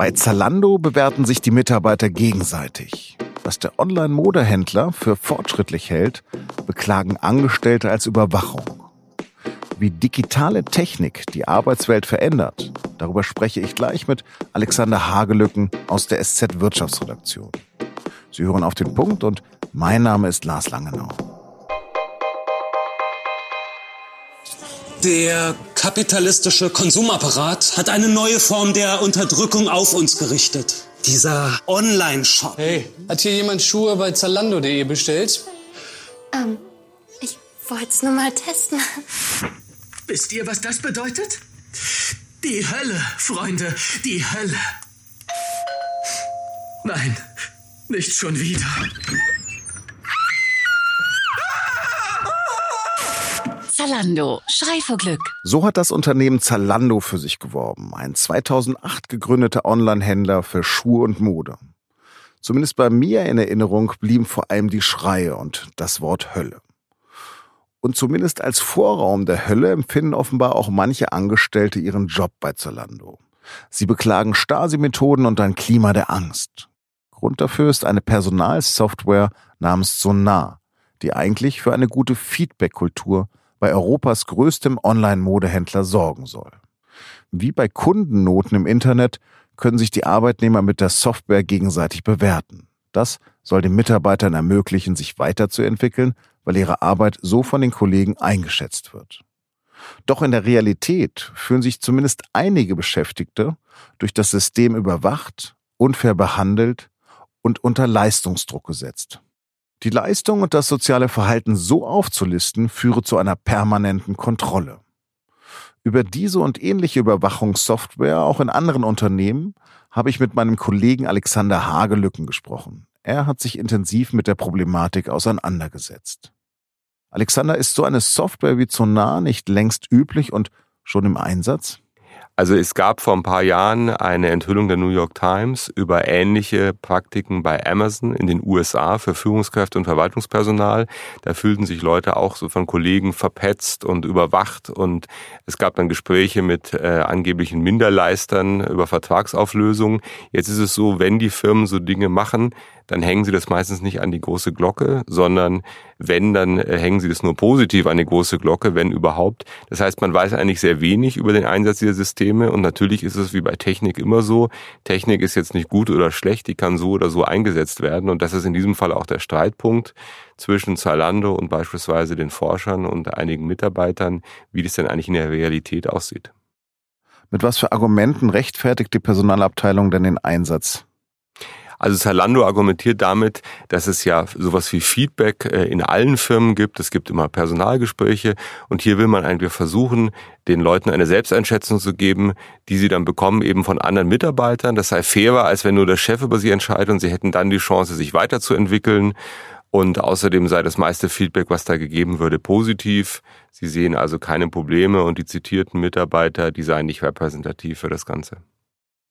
Bei Zalando bewerten sich die Mitarbeiter gegenseitig. Was der Online-Modehändler für fortschrittlich hält, beklagen Angestellte als Überwachung. Wie digitale Technik die Arbeitswelt verändert, darüber spreche ich gleich mit Alexander Hagelücken aus der SZ Wirtschaftsredaktion. Sie hören auf den Punkt und mein Name ist Lars Langenau. Der kapitalistische Konsumapparat hat eine neue Form der Unterdrückung auf uns gerichtet. Dieser Online-Shop. Hey, hat hier jemand Schuhe bei Zalando.de bestellt? Ähm, ich wollte es nur mal testen. Wisst ihr, was das bedeutet? Die Hölle, Freunde, die Hölle. Nein, nicht schon wieder. Zalando, Schrei vor Glück. So hat das Unternehmen Zalando für sich geworben, ein 2008 gegründeter Online-Händler für Schuhe und Mode. Zumindest bei mir in Erinnerung blieben vor allem die Schreie und das Wort Hölle. Und zumindest als Vorraum der Hölle empfinden offenbar auch manche Angestellte ihren Job bei Zalando. Sie beklagen Stasi-Methoden und ein Klima der Angst. Grund dafür ist eine Personalsoftware namens Sonar, die eigentlich für eine gute Feedback-Kultur bei Europas größtem Online-Modehändler sorgen soll. Wie bei Kundennoten im Internet können sich die Arbeitnehmer mit der Software gegenseitig bewerten. Das soll den Mitarbeitern ermöglichen, sich weiterzuentwickeln, weil ihre Arbeit so von den Kollegen eingeschätzt wird. Doch in der Realität fühlen sich zumindest einige Beschäftigte durch das System überwacht, unfair behandelt und unter Leistungsdruck gesetzt. Die Leistung und das soziale Verhalten so aufzulisten, führe zu einer permanenten Kontrolle. Über diese und ähnliche Überwachungssoftware auch in anderen Unternehmen habe ich mit meinem Kollegen Alexander Hagelücken gesprochen. Er hat sich intensiv mit der Problematik auseinandergesetzt. Alexander, ist so eine Software wie Sonar nicht längst üblich und schon im Einsatz? Also es gab vor ein paar Jahren eine Enthüllung der New York Times über ähnliche Praktiken bei Amazon in den USA für Führungskräfte und Verwaltungspersonal. Da fühlten sich Leute auch so von Kollegen verpetzt und überwacht und es gab dann Gespräche mit äh, angeblichen Minderleistern über Vertragsauflösungen. Jetzt ist es so, wenn die Firmen so Dinge machen, dann hängen sie das meistens nicht an die große Glocke, sondern wenn, dann äh, hängen sie das nur positiv an die große Glocke, wenn überhaupt. Das heißt, man weiß eigentlich sehr wenig über den Einsatz dieser Systeme und natürlich ist es wie bei Technik immer so, Technik ist jetzt nicht gut oder schlecht, die kann so oder so eingesetzt werden und das ist in diesem Fall auch der Streitpunkt zwischen Zalando und beispielsweise den Forschern und einigen Mitarbeitern, wie das denn eigentlich in der Realität aussieht. Mit was für Argumenten rechtfertigt die Personalabteilung denn den Einsatz? Also Zalando argumentiert damit, dass es ja sowas wie Feedback äh, in allen Firmen gibt. Es gibt immer Personalgespräche und hier will man eigentlich versuchen, den Leuten eine Selbsteinschätzung zu geben, die sie dann bekommen eben von anderen Mitarbeitern. Das sei fairer, als wenn nur der Chef über sie entscheidet und sie hätten dann die Chance, sich weiterzuentwickeln. Und außerdem sei das meiste Feedback, was da gegeben würde, positiv. Sie sehen also keine Probleme und die zitierten Mitarbeiter, die seien nicht repräsentativ für das Ganze.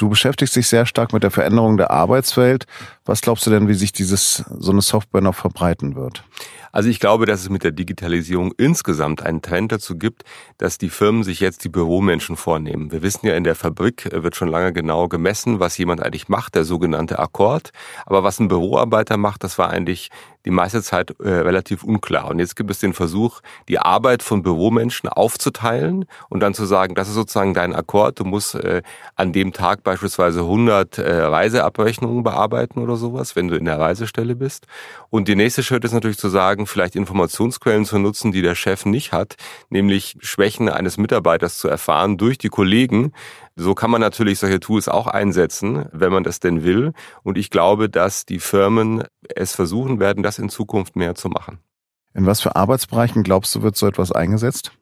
Du beschäftigst dich sehr stark mit der Veränderung der Arbeitswelt. Was glaubst du denn, wie sich dieses, so eine Software noch verbreiten wird? Also ich glaube, dass es mit der Digitalisierung insgesamt einen Trend dazu gibt, dass die Firmen sich jetzt die Büromenschen vornehmen. Wir wissen ja, in der Fabrik wird schon lange genau gemessen, was jemand eigentlich macht, der sogenannte Akkord. Aber was ein Büroarbeiter macht, das war eigentlich die meiste Zeit äh, relativ unklar. Und jetzt gibt es den Versuch, die Arbeit von Büromenschen aufzuteilen und dann zu sagen, das ist sozusagen dein Akkord. Du musst äh, an dem Tag beispielsweise 100 äh, Reiseabrechnungen bearbeiten oder sowas, wenn du in der Reisestelle bist. Und die nächste Schritt ist natürlich zu sagen, vielleicht Informationsquellen zu nutzen, die der Chef nicht hat, nämlich Schwächen eines Mitarbeiters zu erfahren durch die Kollegen, so kann man natürlich solche Tools auch einsetzen, wenn man das denn will. Und ich glaube, dass die Firmen es versuchen werden, das in Zukunft mehr zu machen. In was für Arbeitsbereichen glaubst du, wird so etwas eingesetzt?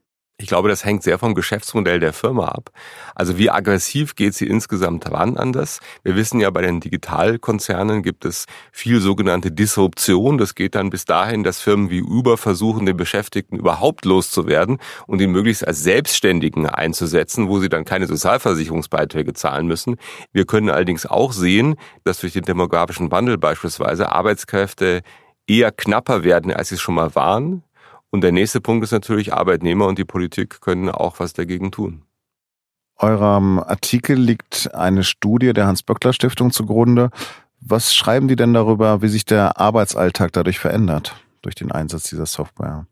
Ich glaube, das hängt sehr vom Geschäftsmodell der Firma ab. Also wie aggressiv geht sie insgesamt ran an das? Wir wissen ja, bei den Digitalkonzernen gibt es viel sogenannte Disruption. Das geht dann bis dahin, dass Firmen wie Uber versuchen, den Beschäftigten überhaupt loszuwerden und ihn möglichst als Selbstständigen einzusetzen, wo sie dann keine Sozialversicherungsbeiträge zahlen müssen. Wir können allerdings auch sehen, dass durch den demografischen Wandel beispielsweise Arbeitskräfte eher knapper werden, als sie es schon mal waren. Und der nächste Punkt ist natürlich, Arbeitnehmer und die Politik können auch was dagegen tun. Eurem Artikel liegt eine Studie der Hans-Böckler-Stiftung zugrunde. Was schreiben die denn darüber, wie sich der Arbeitsalltag dadurch verändert, durch den Einsatz dieser Software?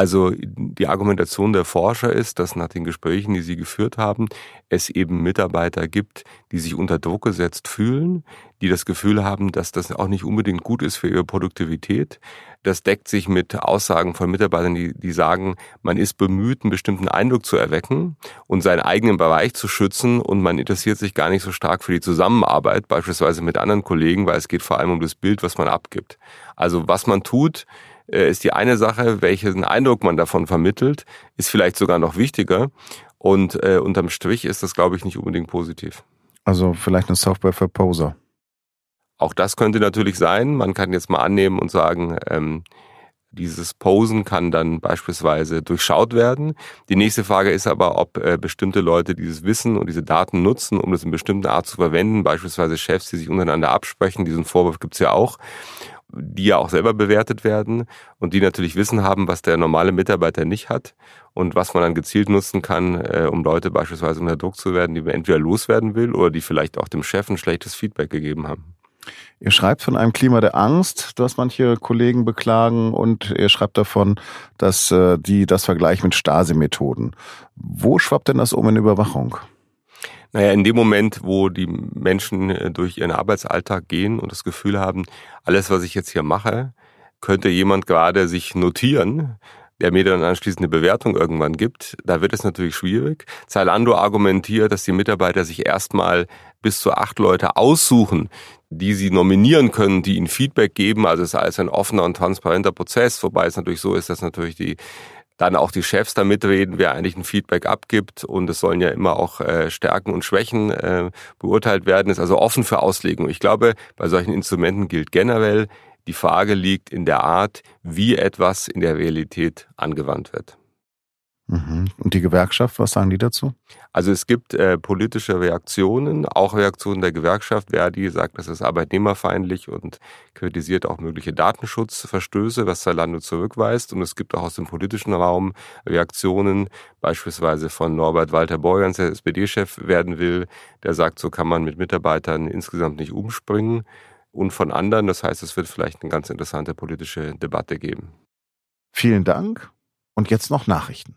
Also die Argumentation der Forscher ist, dass nach den Gesprächen, die sie geführt haben, es eben Mitarbeiter gibt, die sich unter Druck gesetzt fühlen, die das Gefühl haben, dass das auch nicht unbedingt gut ist für ihre Produktivität. Das deckt sich mit Aussagen von Mitarbeitern, die, die sagen, man ist bemüht, einen bestimmten Eindruck zu erwecken und seinen eigenen Bereich zu schützen und man interessiert sich gar nicht so stark für die Zusammenarbeit, beispielsweise mit anderen Kollegen, weil es geht vor allem um das Bild, was man abgibt. Also was man tut, ist die eine Sache, welchen Eindruck man davon vermittelt, ist vielleicht sogar noch wichtiger. Und äh, unterm Strich ist das, glaube ich, nicht unbedingt positiv. Also vielleicht eine Software für Poser. Auch das könnte natürlich sein. Man kann jetzt mal annehmen und sagen, ähm, dieses Posen kann dann beispielsweise durchschaut werden. Die nächste Frage ist aber, ob äh, bestimmte Leute dieses Wissen und diese Daten nutzen, um das in bestimmter Art zu verwenden, beispielsweise Chefs, die sich untereinander absprechen. Diesen Vorwurf gibt es ja auch die ja auch selber bewertet werden und die natürlich Wissen haben, was der normale Mitarbeiter nicht hat und was man dann gezielt nutzen kann, äh, um Leute beispielsweise unter Druck zu werden, die man entweder loswerden will oder die vielleicht auch dem Chef ein schlechtes Feedback gegeben haben. Ihr schreibt von einem Klima der Angst, das manche Kollegen beklagen, und ihr schreibt davon, dass äh, die das vergleichen mit Stasi-Methoden. Wo schwappt denn das um in Überwachung? Naja, in dem Moment, wo die Menschen äh, durch ihren Arbeitsalltag gehen und das Gefühl haben, alles, was ich jetzt hier mache, könnte jemand gerade sich notieren, der mir dann anschließend eine Bewertung irgendwann gibt, da wird es natürlich schwierig. Zalando argumentiert, dass die Mitarbeiter sich erstmal bis zu acht Leute aussuchen, die sie nominieren können, die ihnen Feedback geben. Also es ist alles ein offener und transparenter Prozess, wobei es natürlich so ist, dass natürlich die dann auch die Chefs da mitreden, wer eigentlich ein Feedback abgibt. Und es sollen ja immer auch äh, Stärken und Schwächen äh, beurteilt werden. Ist also offen für Auslegung. Ich glaube, bei solchen Instrumenten gilt generell, die Frage liegt in der Art, wie etwas in der Realität angewandt wird. Mhm. Und die Gewerkschaft, was sagen die dazu? Also es gibt äh, politische Reaktionen, auch Reaktionen der Gewerkschaft. Verdi sagt, das ist arbeitnehmerfeindlich und kritisiert auch mögliche Datenschutzverstöße, was Zalando zurückweist. Und es gibt auch aus dem politischen Raum Reaktionen, beispielsweise von Norbert Walter Borjans, der SPD-Chef werden will, der sagt, so kann man mit Mitarbeitern insgesamt nicht umspringen. Und von anderen, das heißt, es wird vielleicht eine ganz interessante politische Debatte geben. Vielen Dank. Und jetzt noch Nachrichten.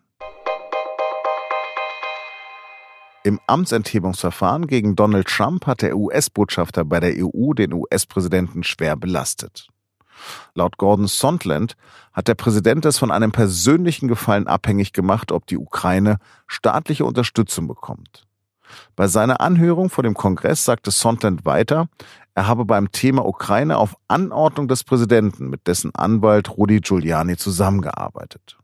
Im Amtsenthebungsverfahren gegen Donald Trump hat der US-Botschafter bei der EU den US-Präsidenten schwer belastet. Laut Gordon Sondland hat der Präsident es von einem persönlichen Gefallen abhängig gemacht, ob die Ukraine staatliche Unterstützung bekommt. Bei seiner Anhörung vor dem Kongress sagte Sondland weiter, er habe beim Thema Ukraine auf Anordnung des Präsidenten mit dessen Anwalt Rudi Giuliani zusammengearbeitet.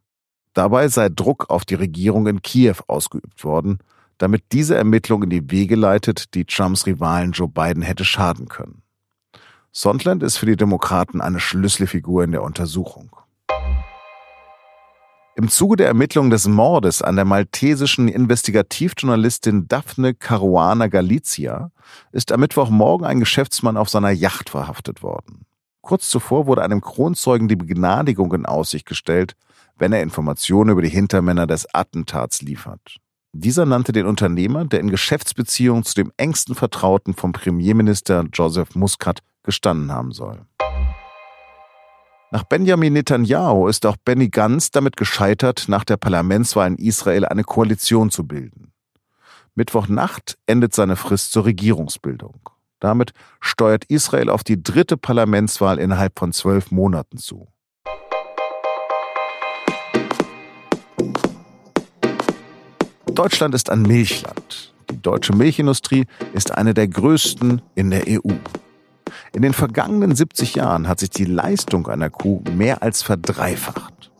Dabei sei Druck auf die Regierung in Kiew ausgeübt worden, damit diese Ermittlung in die Wege leitet, die Trumps Rivalen Joe Biden hätte schaden können. Sondland ist für die Demokraten eine Schlüsselfigur in der Untersuchung. Im Zuge der Ermittlung des Mordes an der maltesischen Investigativjournalistin Daphne Caruana Galizia ist am Mittwochmorgen ein Geschäftsmann auf seiner Yacht verhaftet worden. Kurz zuvor wurde einem Kronzeugen die Begnadigung in Aussicht gestellt, wenn er Informationen über die Hintermänner des Attentats liefert. Dieser nannte den Unternehmer, der in Geschäftsbeziehungen zu dem engsten Vertrauten vom Premierminister Joseph Muscat gestanden haben soll. Nach Benjamin Netanyahu ist auch Benny Gantz damit gescheitert, nach der Parlamentswahl in Israel eine Koalition zu bilden. Mittwochnacht endet seine Frist zur Regierungsbildung. Damit steuert Israel auf die dritte Parlamentswahl innerhalb von zwölf Monaten zu. Deutschland ist ein Milchland. Die deutsche Milchindustrie ist eine der größten in der EU. In den vergangenen 70 Jahren hat sich die Leistung einer Kuh mehr als verdreifacht.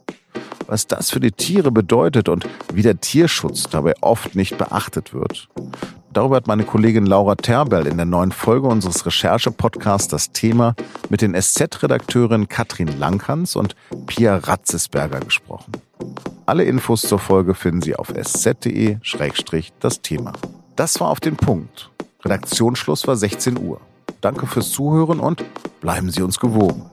Was das für die Tiere bedeutet und wie der Tierschutz dabei oft nicht beachtet wird, darüber hat meine Kollegin Laura Terbell in der neuen Folge unseres Recherche-Podcasts das Thema mit den SZ-Redakteurin Katrin Langhans und Pia Ratzesberger gesprochen. Alle Infos zur Folge finden Sie auf sz.de-das Thema. Das war auf den Punkt. Redaktionsschluss war 16 Uhr. Danke fürs Zuhören und bleiben Sie uns gewogen.